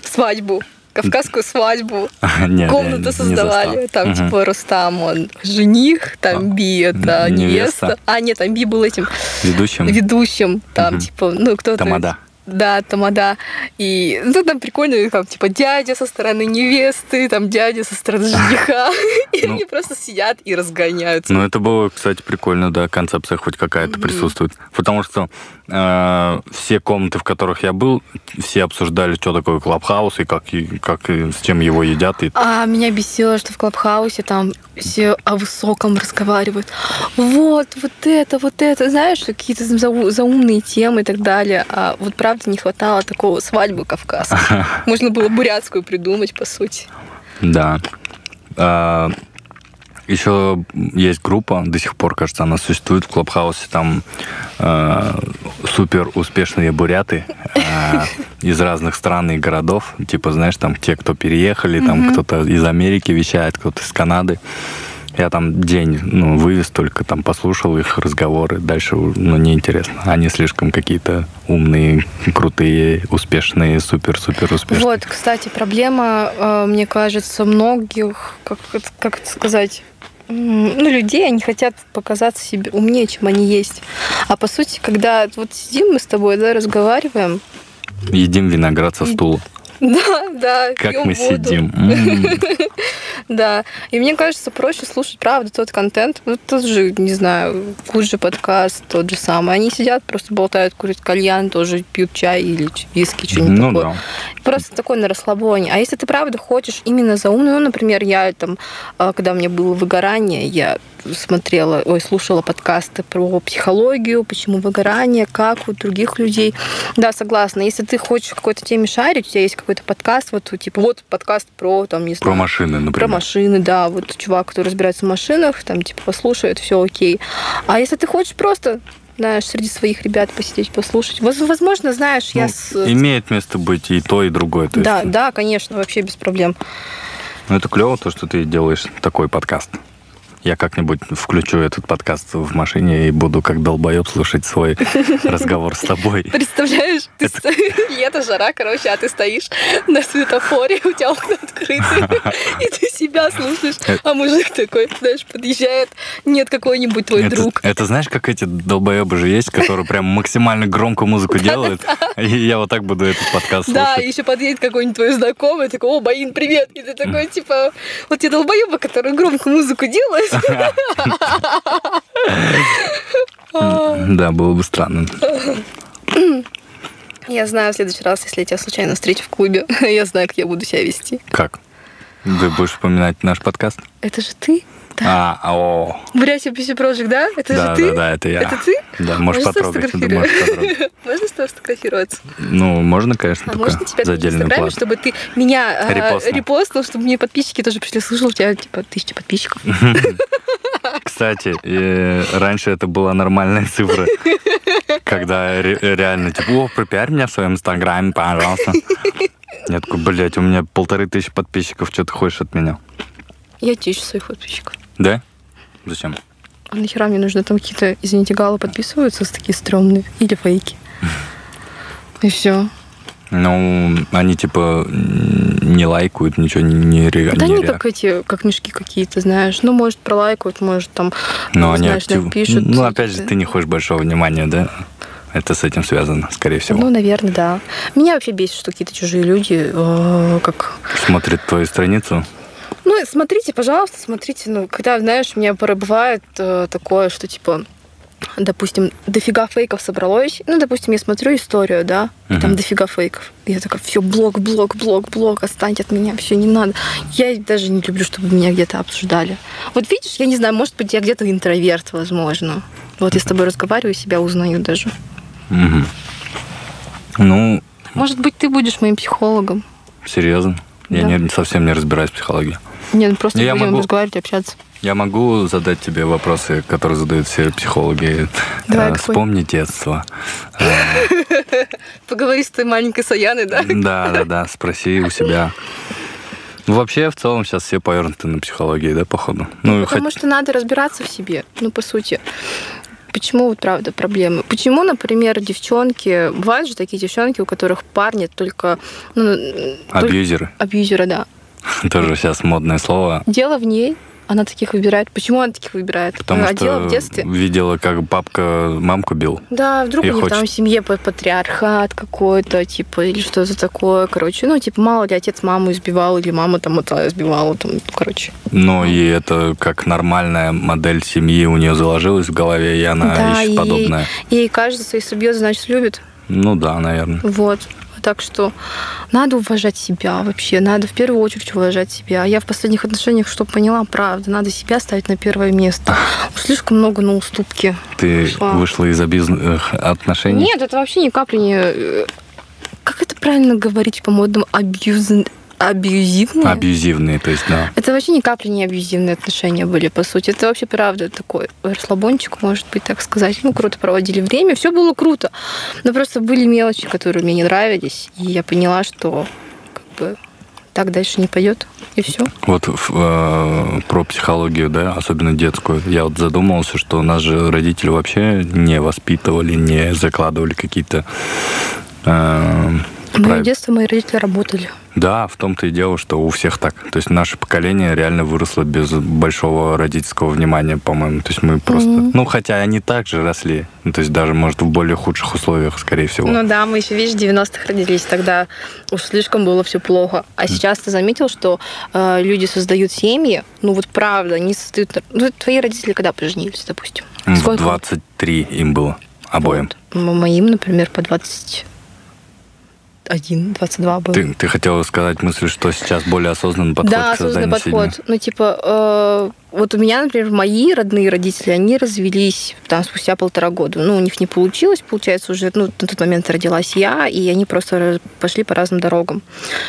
A: свадьбу, кавказскую свадьбу. <laughs> Комнату создавали. Там, типа, Рустам, он жених, там Би это невеста.
B: невеста.
A: А, нет, там Би был этим
B: Ведущим
A: ведущим. Там, типа, ну, кто-то...
B: Тамада.
A: Да, тамада. И ну, там прикольно, там, типа, дядя со стороны невесты, там, дядя со стороны жениха. <laughs> И
B: Ну.
A: они просто сидят и разгоняются.
B: Ну, это было, кстати, прикольно, да, концепция хоть какая-то присутствует. Потому что э, все комнаты, в которых я был, все обсуждали, что такое клабхаус и как, и как и с чем его едят. И...
A: А меня бесило, что в Клабхаусе там все о высоком разговаривают. Вот, вот это, вот это, знаешь, какие-то зау- заумные темы и так далее. А вот правда не хватало такого свадьбы кавказской. <laughs> Можно было бурятскую придумать, по сути.
B: Да. А, еще есть группа, до сих пор, кажется, она существует в Клабхаусе. Там э, супер успешные буряты э, <laughs> из разных стран и городов. Типа, знаешь, там те, кто переехали, там кто-то из Америки вещает, кто-то из Канады. Я там день ну, вывез только, там послушал их разговоры. Дальше ну, неинтересно. Они слишком какие-то умные, крутые, успешные, супер-супер успешные.
A: Вот, кстати, проблема, э, мне кажется, многих, как, как это сказать, ну, людей, они хотят показаться себе умнее, чем они есть. А по сути, когда вот сидим мы с тобой, да, разговариваем,
B: Едим виноград со
A: И-
B: стула. <laughs>
A: да, да,
B: Как мы
A: воду.
B: сидим. <laughs>
A: Да. И мне кажется, проще слушать, правда, тот контент. Ну, тот же, не знаю, Куджи подкаст, тот же самый. Они сидят, просто болтают, курят кальян, тоже пьют чай или виски, что-нибудь
B: Ну
A: такое.
B: да.
A: Просто такой на расслабоне. А если ты правда хочешь именно за умную, ну, например, я там, а, когда у меня было выгорание, я смотрела, ой, слушала подкасты про психологию, почему выгорание, как у других людей. Да, согласна. Если ты хочешь какой-то теме шарить, у тебя есть какой-то подкаст, вот типа вот подкаст про там не знаю.
B: Про машины,
A: Про
B: например.
A: машины, да, вот чувак, который разбирается в машинах, там типа послушает, все окей. А если ты хочешь просто знаешь, среди своих ребят посидеть, послушать. Воз- Возможно, знаешь, я
B: Ну,
A: с...
B: Имеет место быть и то, и другое. То
A: Да,
B: есть,
A: да, конечно, вообще без проблем.
B: Ну, это клево, то, что ты делаешь такой подкаст. Я как-нибудь включу этот подкаст в машине и буду как долбоеб слушать свой <laughs> разговор с тобой.
A: Представляешь, ты
B: Это-
A: сто- <laughs> лето, жара, короче, а ты стоишь на светофоре, <laughs> у тебя окна открыты, и ты себя слушаешь, а мужик такой, знаешь, подъезжает, нет, какой-нибудь твой
B: Это,
A: друг.
B: это знаешь, как эти долбоебы же есть, которые прям максимально громко музыку делают. И я вот так буду этот подкаст
A: Да,
B: слушать.
A: еще подъедет какой-нибудь твой знакомый, такой, о, Баин, привет. И ты такой, типа, вот те долбоебы, которые громко музыку делают.
B: Да, было бы странно.
A: Я знаю в следующий раз, если я тебя случайно встречу в клубе, <laughs> я знаю, как я буду себя вести.
B: Как? Ты будешь вспоминать наш подкаст?
A: Это же ты? Да.
B: А, о,
A: Бурятия PC Project, да? Это
B: да,
A: же ты?
B: да, да, это я.
A: Это ты?
B: Да, можешь
A: Можно
B: потрогать. да, можешь потрогать.
A: Можно с тобой сфотографироваться?
B: Ну, можно, конечно,
A: А
B: только
A: можно тебя
B: за отдельную плату.
A: чтобы ты меня э,
B: Репостнул.
A: чтобы мне подписчики тоже пришли. Слышал, у тебя типа тысяча подписчиков. <laughs>
B: Кстати, раньше это была нормальная цифра. Когда ре- реально, типа, о, пропиарь меня в своем инстаграме, пожалуйста. Я такой, блядь, у меня полторы тысячи подписчиков, что ты хочешь от меня?
A: Я тысячу своих подписчиков.
B: Да? Зачем?
A: А нахера мне нужно там какие-то, извините, галы подписываются с такие стрёмные или фейки. <laughs> И все.
B: Ну, они типа не лайкают, ничего не, не, ре-
A: Да
B: не
A: они как эти, как мешки какие-то, знаешь. Ну, может, пролайкают, может, там,
B: Но они
A: знаешь,
B: актив-
A: напишут.
B: Ну, опять же, ты не хочешь большого внимания, да? Это с этим связано, скорее всего.
A: Ну, наверное, да. Меня вообще бесит, что какие-то чужие люди, э, как
B: Смотрит твою страницу.
A: Ну, смотрите, пожалуйста, смотрите. Ну, когда, знаешь, у меня порой бывает э, такое, что, типа, допустим, дофига фейков собралось. Ну, допустим, я смотрю историю, да, и там дофига фейков. Я такая, все, блок, блок, блок, блок, отстаньте от меня, все, не надо. Я даже не люблю, чтобы меня где-то обсуждали. Вот видишь, я не знаю, может быть, я где-то интроверт, возможно. Вот я с тобой разговариваю, себя узнаю даже.
B: Мгм. Ну,
A: Может быть, ты будешь моим психологом.
B: серьезно. Я
A: Да.
B: не, совсем не разбираюсь в психологии.
A: Нет, ну просто
B: Я
A: будем
B: могу-
A: разговаривать, общаться.
B: Я могу задать тебе вопросы, которые задают все психологи.
A: Давай,
B: Э,
A: какой?
B: Вспомни детство.
A: Поговори с той маленькой Саяной, да?
B: Да, да, да. Спроси у себя. Ну, Вообще, в целом, сейчас все повернуты на психологии, да, походу? Ну,
A: Потому
B: хоть-
A: что надо разбираться в себе, ну, по сути. Почему вот правда проблемы? Почему, например, девчонки... Бывают же такие девчонки, у которых парни только... Ну, только
B: абьюзеры.
A: да. <laughs>
B: Тоже сейчас модное слово.
A: Дело в ней. Она таких выбирает. Почему она таких выбирает?
B: Потому
A: а
B: что
A: в детстве.
B: видела, как папка мамку бил.
A: Да, вдруг
B: И
A: у них там в
B: хочет-
A: семье па- патриархат какой-то, типа, или что-то такое, короче. Ну, типа, мало ли отец маму избивал, или мама там отца избивала, там, короче.
B: Но и это как нормальная модель семьи у нее заложилась в голове, и она
A: Да,
B: ищет
A: и-
B: подобное.
A: Ей кажется, если бьет, значит, любит.
B: Ну да, наверное.
A: Вот. Так что надо уважать себя вообще. Надо в первую очередь уважать себя. Я в последних отношениях что поняла, правда, надо себя ставить на первое место. Уж слишком много на уступки.
B: Ты
A: Пошла.
B: вышла из абьюзных отношений?
A: Нет, это вообще ни капли не... э, Как это правильно говорить по-модному? Абьюз... Абьюзивные?
B: Абьюзивные, то есть, да.
A: Это вообще ни капли не абьюзивные отношения были, по сути. Это вообще правда такой расслабончик, может быть, так сказать. Ну, круто проводили время, все было круто. Но просто были мелочи, которые мне не нравились, и я поняла, что как бы так дальше не пойдет, и все.
B: Вот э, про психологию, да, особенно детскую. Я вот задумался, что нас же родители вообще не воспитывали, не закладывали какие-то э,
A: Мое
B: Правильно.
A: детство мои родители работали.
B: Да, в том-то и дело, что у всех так. То есть наше поколение реально выросло без большого родительского внимания, по-моему. То есть мы просто...
A: Мгм.
B: Ну, хотя они также росли. Ну, то есть даже, может, в более худших условиях, скорее всего.
A: Ну да, мы еще, видишь, в 90-х родились, тогда уж слишком было все плохо. А сейчас ты заметил, что э, люди создают семьи, ну вот правда, они создают... Ну, твои родители когда поженились, допустим?
B: М, в
A: Сколько?
B: 23 им было обоим.
A: Вот. Моим, например, по 21, 22 было.
B: Ты, ты хотела сказать мысль, что сейчас более осознанный подход
A: да,
B: к созданию
A: осознанный подход. Ну, типа, э, вот у меня, например, мои родные родители, они развелись там спустя полтора года. Ну, у них не получилось, получается, уже, ну, на тот момент родилась я, и они просто пошли по разным дорогам.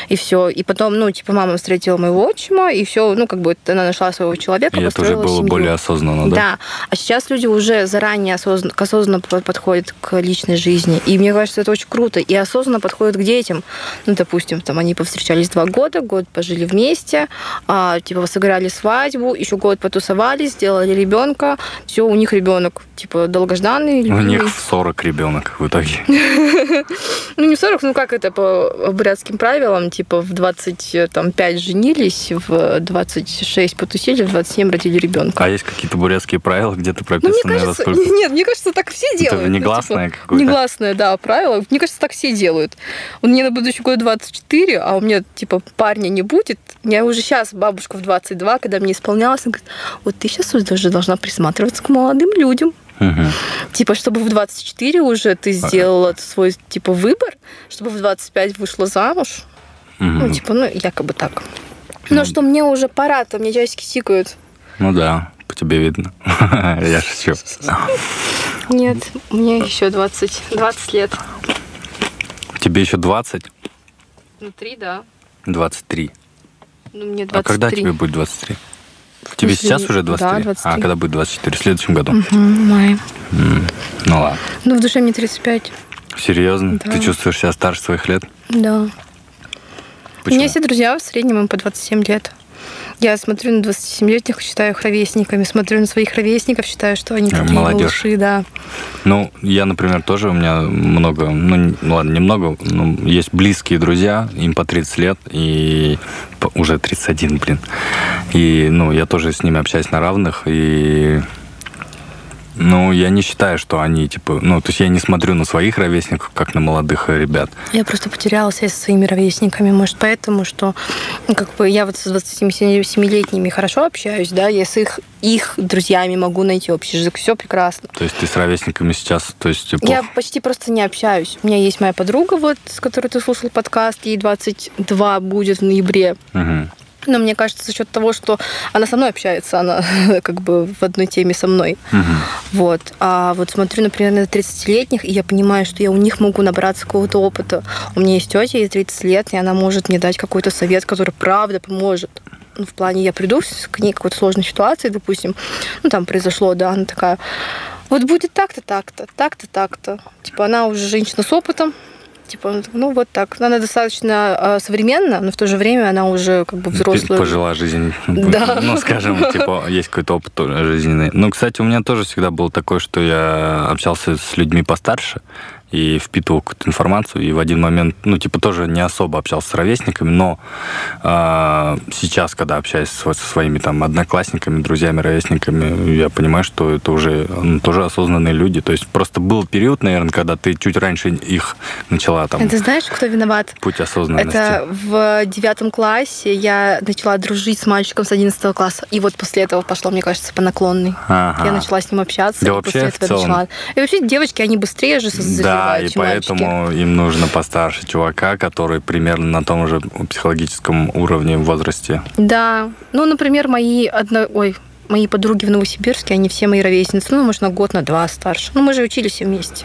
A: И все. И потом, ну, типа, мама встретила моего отчима, и все, ну, как бы она нашла своего человека,
B: И это уже было
A: семью.
B: более осознанно, да?
A: Да. А сейчас люди уже заранее осознанно, осознанно под- подходят к личной жизни. И мне кажется, это очень круто. И осознанно подходят к детям. Ну, допустим, там они повстречались два года, год пожили вместе, а, типа сыграли свадьбу, еще год потусовались, сделали ребенка. Все, у них ребенок, типа, долгожданный,
B: У
A: любимый.
B: них 40 ребенок в итоге. <laughs>
A: Ну, не 40, ну как это по обрядским правилам, типа в 25 женились, в 26 потусили, в 27 родили ребенка.
B: А есть какие-то бурятские правила, где-то
A: Ну,
B: сколько? <laughs>
A: нет, мне кажется, так все
B: Это
A: делают. Ну,
B: негласное
A: типа,
B: какое-то?
A: Негласное, да, правило. Мне кажется, так все делают. У меня на будущий год 24, а у меня, типа, парня не будет. Я уже сейчас, бабушка в 22, когда мне исполнялось, она говорит, вот ты сейчас уже должна присматриваться к молодым людям.
B: Мгм.
A: Типа, чтобы в 24 уже ты сделала свой, типа, выбор, чтобы в 25 вышла замуж. Ну,
B: Мгм.
A: типа, ну, якобы так. Ну, что мне уже пора-то, мне часики тикают.
B: Ну да, по тебе видно. <laughs> Я шучу.
A: Нет, мне еще 20, 20 лет.
B: Тебе еще 20?
A: Внутри, да.
B: 23.
A: Ну, мне 23.
B: А когда тебе будет 23? Тебе
A: смысле,
B: сейчас уже
A: да,
B: 23?
A: 23.
B: А когда будет 24? В следующем году?
A: Мгм, май.
B: М, Ну ладно.
A: Ну, в душе мне 35.
B: Серьезно?
A: Да.
B: Ты чувствуешь себя старше своих лет?
A: Да. У
B: Почему?
A: меня все друзья в среднем им по 27 лет. Я смотрю на 27-летних, считаю их ровесниками. Смотрю на своих ровесников, считаю, что они такие
B: молодежь.
A: малыши, да.
B: Ну, я, например, тоже, у меня много, ну, ладно, немного, но есть близкие друзья, им по 30 лет, и уже 31, блин. И, ну, я тоже с ними общаюсь на равных, и, ну, я не считаю, что они, типа, ну, то есть я не смотрю на своих ровесников, как на молодых э, ребят.
A: Я просто потеряла связь со своими ровесниками. Может, поэтому, что ну, как бы я вот с 27-летними хорошо общаюсь, да, я с их, их друзьями могу найти общий язык. Все прекрасно.
B: То есть ты с ровесниками сейчас, то есть, типа,
A: Я почти просто не общаюсь. У меня есть моя подруга, вот, с которой ты слушал подкаст, ей 22 будет в ноябре.
B: мгм.
A: Но мне кажется, за счет того, что она со мной общается, она <laughs> как бы в одной теме со мной.
B: Мгм.
A: Вот. А вот смотрю, например, на 30-летних, и я понимаю, что я у них могу набраться какого-то опыта. У меня есть тетя, ей 30 лет, и она может мне дать какой-то совет, который правда поможет. Ну, в плане, я приду к ней какой-то сложной ситуации, допустим, ну, там произошло, да, она такая, вот будет так-то, так-то, так-то, так-то. Типа, она уже женщина с опытом, Типа, ну вот так. Она достаточно э, современна, но в то же время она уже как бы взрослая.
B: Пожила жизнь. <laughs>
A: Да.
B: Ну, скажем, типа, есть какой-то опыт жизненный. Ну, кстати, у меня тоже всегда было такое, что я общался с людьми постарше и впитывал какую-то информацию, и в один момент, ну, типа, тоже не особо общался с ровесниками, но а, сейчас, когда общаюсь со, со своими там одноклассниками, друзьями, ровесниками, я понимаю, что это уже ну, тоже осознанные люди. То есть просто был период, наверное, когда ты чуть раньше их начала там
A: Ты знаешь, кто виноват?
B: путь осознанности.
A: Это в девятом классе я начала дружить с мальчиком с 11 класса. И вот после этого пошло, мне кажется, по наклонной.
B: Ага.
A: Я начала с ним общаться.
B: Да
A: и
B: вообще,
A: после этого
B: целом.
A: начала. И вообще девочки, они быстрее же созревают,
B: Да, и
A: мальчики.
B: поэтому им нужно постарше чувака, который примерно на том же психологическом уровне в возрасте.
A: Да. Ну, например, мои одно... Ой, мои подруги в Новосибирске, они все мои ровесницы. Ну, может, на год, на два старше. Ну, мы же учились все вместе.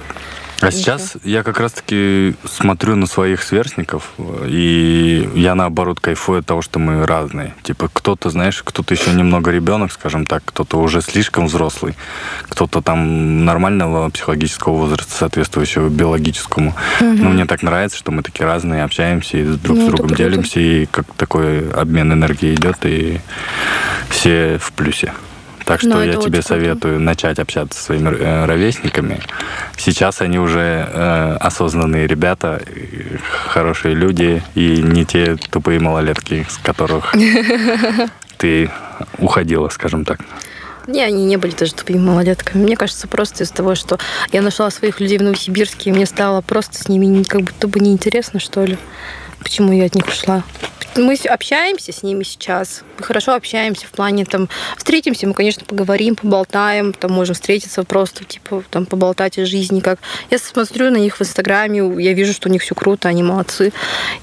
B: А
A: Ничего.
B: сейчас я как раз-таки смотрю на своих сверстников, и я наоборот кайфую от того, что мы разные. Типа кто-то, знаешь, кто-то еще немного ребенок, скажем так, кто-то уже слишком взрослый, кто-то там нормального психологического возраста, соответствующего биологическому. Но мне так нравится, что мы такие разные, общаемся и друг
A: Ну,
B: с другом делимся, и как такой обмен энергии идет, и все в плюсе. Так что
A: это
B: я тебе
A: очень круто.
B: советую начать общаться со своими э, ровесниками. Сейчас они уже э, осознанные ребята, и хорошие люди, и не те тупые малолетки, с которых <laughs> ты уходила, скажем так.
A: Не, они не были даже тупыми малолетками. Мне кажется, просто из-за того, что я нашла своих людей в Новосибирске, и мне стало просто с ними как будто бы неинтересно, что ли. Почему я от них ушла? Мы общаемся с ними сейчас, мы хорошо общаемся в плане там встретимся, мы, конечно, поговорим, поболтаем, там можем встретиться просто типа там поболтать о жизни, как я смотрю на них в Инстаграме, я вижу, что у них все круто, они молодцы,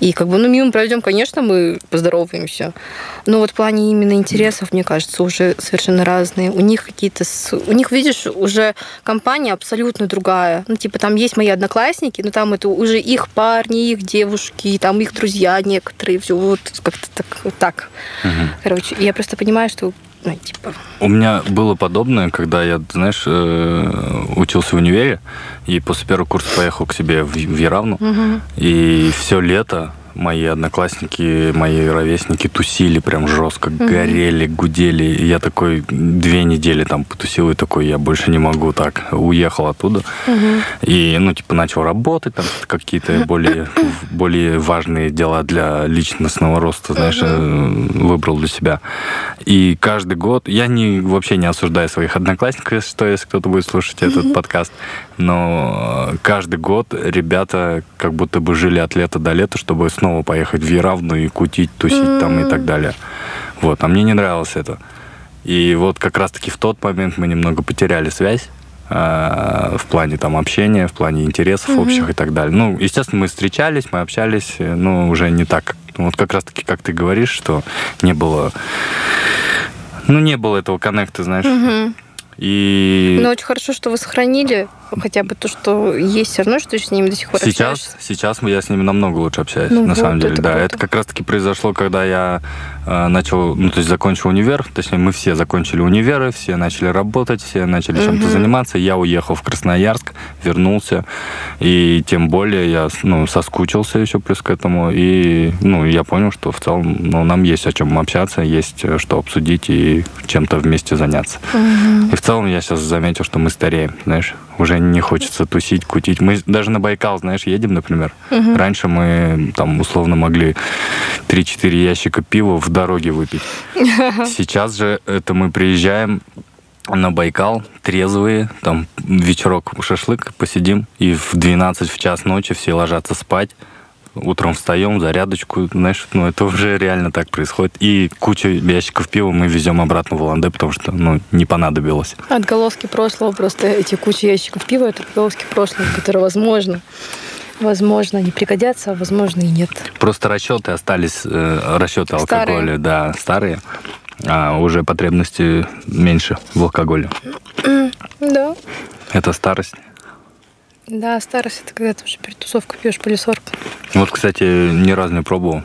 A: и как бы ну мимо пройдем, конечно, мы поздороваемся, но вот в плане именно интересов, мне кажется, уже совершенно разные. У них какие-то... У них, видишь, уже компания абсолютно другая. Ну, типа, там есть мои одноклассники, но там это уже их парни, их девушки, там их друзья некоторые, все вот как-то так. так.
B: Мгм.
A: Короче, я просто понимаю, что ну, типа,
B: У меня было подобное, когда я, знаешь, э, учился в универе, и после первого курса поехал к себе в Яравну, и все лето мои одноклассники, мои ровесники тусили прям жестко, горели, гудели. И я такой две недели там потусил и такой, я больше не могу так. Уехал оттуда. И, ну, типа, начал работать, там какие-то более, <laughs> более важные дела для личностного роста, знаешь, э, выбрал для себя. И каждый год, я не, вообще не осуждаю своих одноклассников, что, если кто-то будет слушать этот подкаст, но э, каждый год ребята как будто бы жили от лета до лета, чтобы снова поехать в Яравну и кутить, тусить там и так далее. Вот, а мне не нравилось это. И вот как раз-таки в тот момент мы немного потеряли связь э, в плане там общения, в плане интересов общих и так далее. Ну, естественно, мы встречались, мы общались, но уже не так. Вот как раз-таки, как ты говоришь, что не было... Ну, не было этого коннекта, знаешь. И
A: Ну, очень хорошо, что вы сохранили хотя бы то, что есть все равно, что ты с ними до сих пор
B: сейчас,
A: общаешься.
B: сейчас я с ними намного лучше общаюсь,
A: Ну
B: на
A: вот,
B: самом деле.
A: это
B: да,
A: круто.
B: это как раз-таки произошло, когда я э, начал, ну, то есть закончил универ, точнее, мы все закончили универы, все начали работать, все начали чем-то заниматься. Я уехал в Красноярск, вернулся, и тем более я, ну, соскучился еще плюс к этому, и, ну, я понял, что в целом, ну, нам есть о чем общаться, есть э, что обсудить и чем-то вместе заняться. И в целом я сейчас заметил, что мы стареем, знаешь, уже не хочется тусить, кутить. Мы даже на Байкал, знаешь, едем, например. Раньше мы там условно могли 3-4 ящика пива в дороге выпить. <laughs> Сейчас же это мы приезжаем на Байкал, трезвые, там вечерок шашлык, посидим, и в 12 в час ночи все ложатся спать. Утром встаем, зарядочку, знаешь, ну это уже реально так происходит. И кучу ящиков пива мы везем обратно в Улан-Удэ, потому что, ну, не понадобилось.
A: Отголоски прошлого, просто эти кучи ящиков пива, это отголоски прошлого, которые, возможно, возможно, не пригодятся, а возможно и нет.
B: Просто расчеты остались, э, расчеты
A: Старые.
B: алкоголя, да, старые, а уже потребности меньше в алкоголе.
A: Да.
B: Это старость.
A: Да, старость это когда ты уже перед тусовкой пьешь полисорку.
B: Вот, кстати, ни разу не пробовал.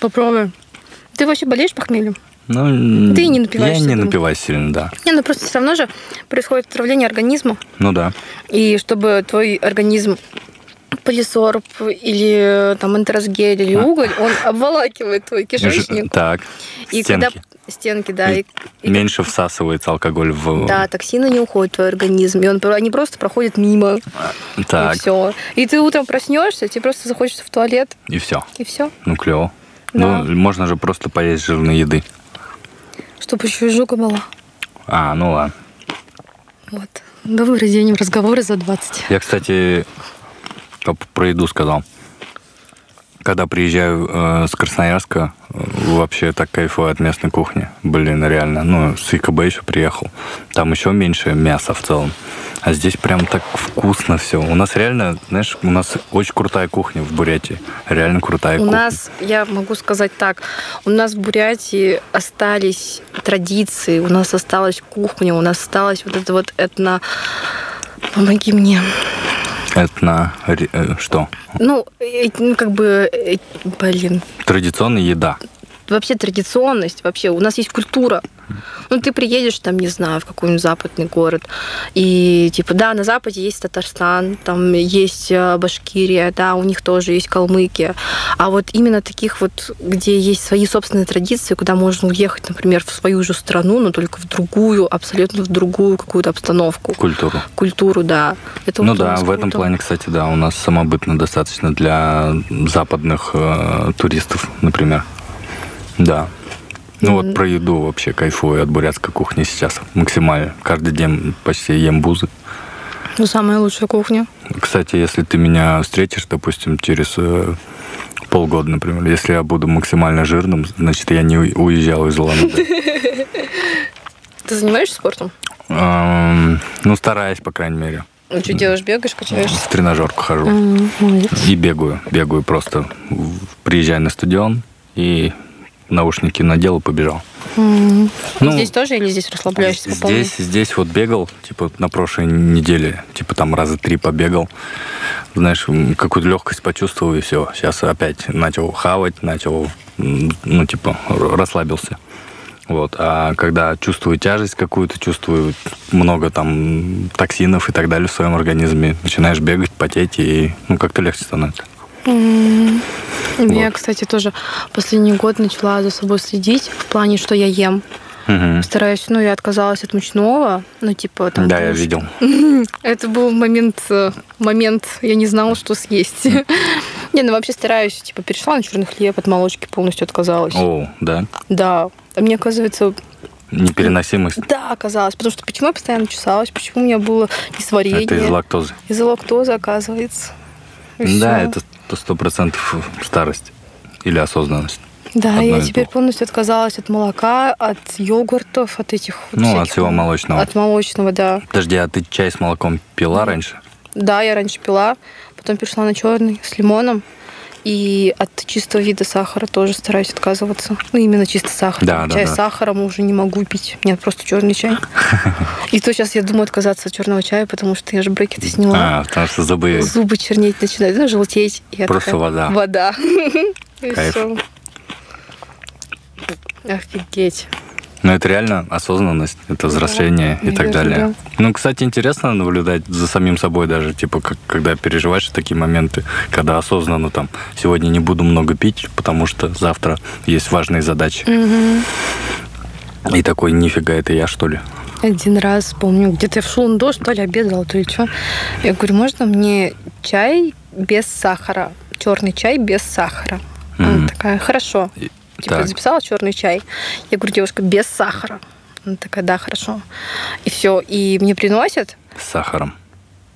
A: Попробуй. Ты вообще болеешь похмельем?
B: Ну,
A: Ты не напиваешься,
B: Я не напиваюсь сильно, да.
A: Не, ну просто все равно же происходит отравление организма.
B: Ну да.
A: И чтобы твой организм полисорб или там энтеросгель или
B: А.
A: уголь, он обволакивает твой кишечник.
B: Так,
A: И
B: стенки.
A: когда стенки, да, и, и-
B: Меньше всасывается алкоголь в...
A: да, токсины не уходят в твой организм, и он, они просто проходят мимо,
B: Так,
A: и все. И ты утром проснешься, тебе просто захочется в туалет,
B: и все.
A: и все.
B: Ну, клево.
A: Да.
B: Ну, можно же просто поесть жирной еды.
A: Чтобы еще и жука была.
B: А, ну ладно.
A: Вот. Добрый день, разговоры за 20.
B: Я, кстати, как про еду сказал. Когда приезжаю э, с Красноярска, э, вообще так кайфую от местной кухни. Блин, реально. Ну, с ИКБ еще приехал. Там еще меньше мяса в целом. А здесь прям так вкусно все. У нас реально, знаешь, у нас очень крутая кухня в Бурятии. Реально крутая
A: У
B: кухня.
A: нас, я могу сказать так, у нас в Бурятии остались традиции, у нас осталась кухня, у нас осталось вот это вот этно... Помоги мне.
B: Этно... э, что?
A: Ну, ну, как бы, э, блин,
B: Традиционная еда.
A: Вообще традиционность, вообще у нас есть культура. Ну, ты приедешь там, не знаю, в какой-нибудь западный город, и типа, да, на Западе есть Татарстан, там есть э, Башкирия, да, у них тоже есть Калмыкия. А вот именно таких вот, где есть свои собственные традиции, куда можно уехать, например, в свою же страну, но только в другую, абсолютно в другую какую-то обстановку.
B: Культуру.
A: Культуру, да.
B: Это ну вот да, в этом плане, кстати, да, у нас самобытно достаточно для западных э, туристов, например. Да. Ну вот про еду вообще кайфую от бурятской кухни сейчас максимально. Каждый день почти ем бузы.
A: Ну, самая лучшая кухня.
B: Кстати, если ты меня встретишь, допустим, через э, полгода, например, если я буду максимально жирным, значит, я не уезжал из Улан-Удэ. <laughs>
A: Ты занимаешься спортом?
B: Ну, стараюсь, по крайней мере.
A: Ну, что делаешь, бегаешь, качаешься?
B: В тренажерку хожу. И бегаю. Бегаю просто. Приезжаю на стадион и наушники надел и побежал.
A: Mm. Ну, здесь тоже или здесь расслабляешься?
B: Здесь, здесь вот бегал, типа на прошлой неделе, типа там раза три побегал. Знаешь, какую-то легкость почувствовал и все. Сейчас опять начал хавать, начал, ну, типа, расслабился. Вот. А когда чувствую тяжесть какую-то, чувствую много там токсинов и так далее в своем организме, начинаешь бегать, потеть, и ну, как-то легче становится.
A: Mm-hmm. Вот. Я, кстати, тоже последний год начала за собой следить в плане, что я ем. Угу. Стараюсь, ну, я отказалась от мучного, ну, типа там...
B: Да, я видел. <laughs>
A: Это был момент, э, момент, я не знала, что съесть. <laughs> Не, ну, вообще стараюсь, типа, перешла на черный хлеб, от молочки полностью отказалась.
B: О, да?
A: Да. А мне, оказывается,
B: Непереносимость?
A: Да, оказалось. Потому что почему я постоянно чесалась, почему у меня было несварение.
B: Это из лактозы.
A: Из-за лактозы, оказывается.
B: И да, все. это сто процентов старость или осознанность.
A: Да, я теперь то. полностью отказалась от молока, от йогуртов, от этих
B: вот Ну, от всего молочного.
A: От молочного, да.
B: Подожди, а ты чай с молоком пила раньше?
A: Да, я раньше пила, потом перешла на черный с лимоном. И от чистого вида сахара тоже стараюсь отказываться. Ну, именно чисто сахар.
B: Да,
A: чай
B: да,
A: с сахаром уже не могу пить. Нет, просто черный чай. <laughs> И то сейчас я думаю отказаться от черного чая, потому что я же брекеты сняла.
B: А, потому что зубы...
A: Зубы чернеть начинают, ну, желтеть.
B: Просто вода.
A: Вода. <laughs>
B: Кайф.
A: Офигеть.
B: Ну, это реально осознанность, это взросление да, и так далее. Да. Ну, кстати, интересно наблюдать за самим собой даже, типа, как, когда переживаешь такие моменты, когда осознанно там, сегодня не буду много пить, потому что завтра есть важные задачи. Угу. И такой, нифига, это я, что ли?
A: Один раз, помню, где-то я в Шулундо, что ли, обедала, то ли что. Я говорю, можно мне чай без сахара? Черный чай без сахара. Mm-hmm. Она такая, хорошо типа, так. записала черный чай. Я говорю, девушка, без сахара. Она такая, да, хорошо. И все. И мне приносят.
B: С сахаром.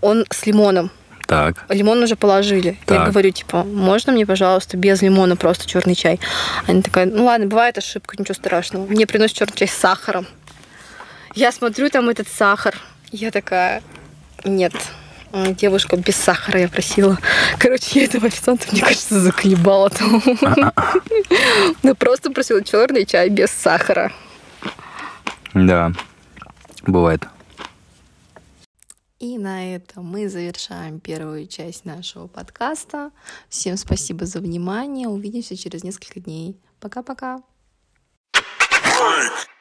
A: Он с лимоном.
B: Так.
A: Лимон уже положили. Так. Я говорю, типа, можно мне, пожалуйста, без лимона просто черный чай? Она такая, ну ладно, бывает ошибка, ничего страшного. Мне приносят черный чай с сахаром. Я смотрю там этот сахар. Я такая, нет, девушка без сахара я просила. Короче, я этого официанта, мне кажется, заколебала там. <laughs> Ну, просто просила черный чай без сахара.
B: Да, бывает.
A: И на этом мы завершаем первую часть нашего подкаста. Всем спасибо за внимание. Увидимся через несколько дней. Пока-пока.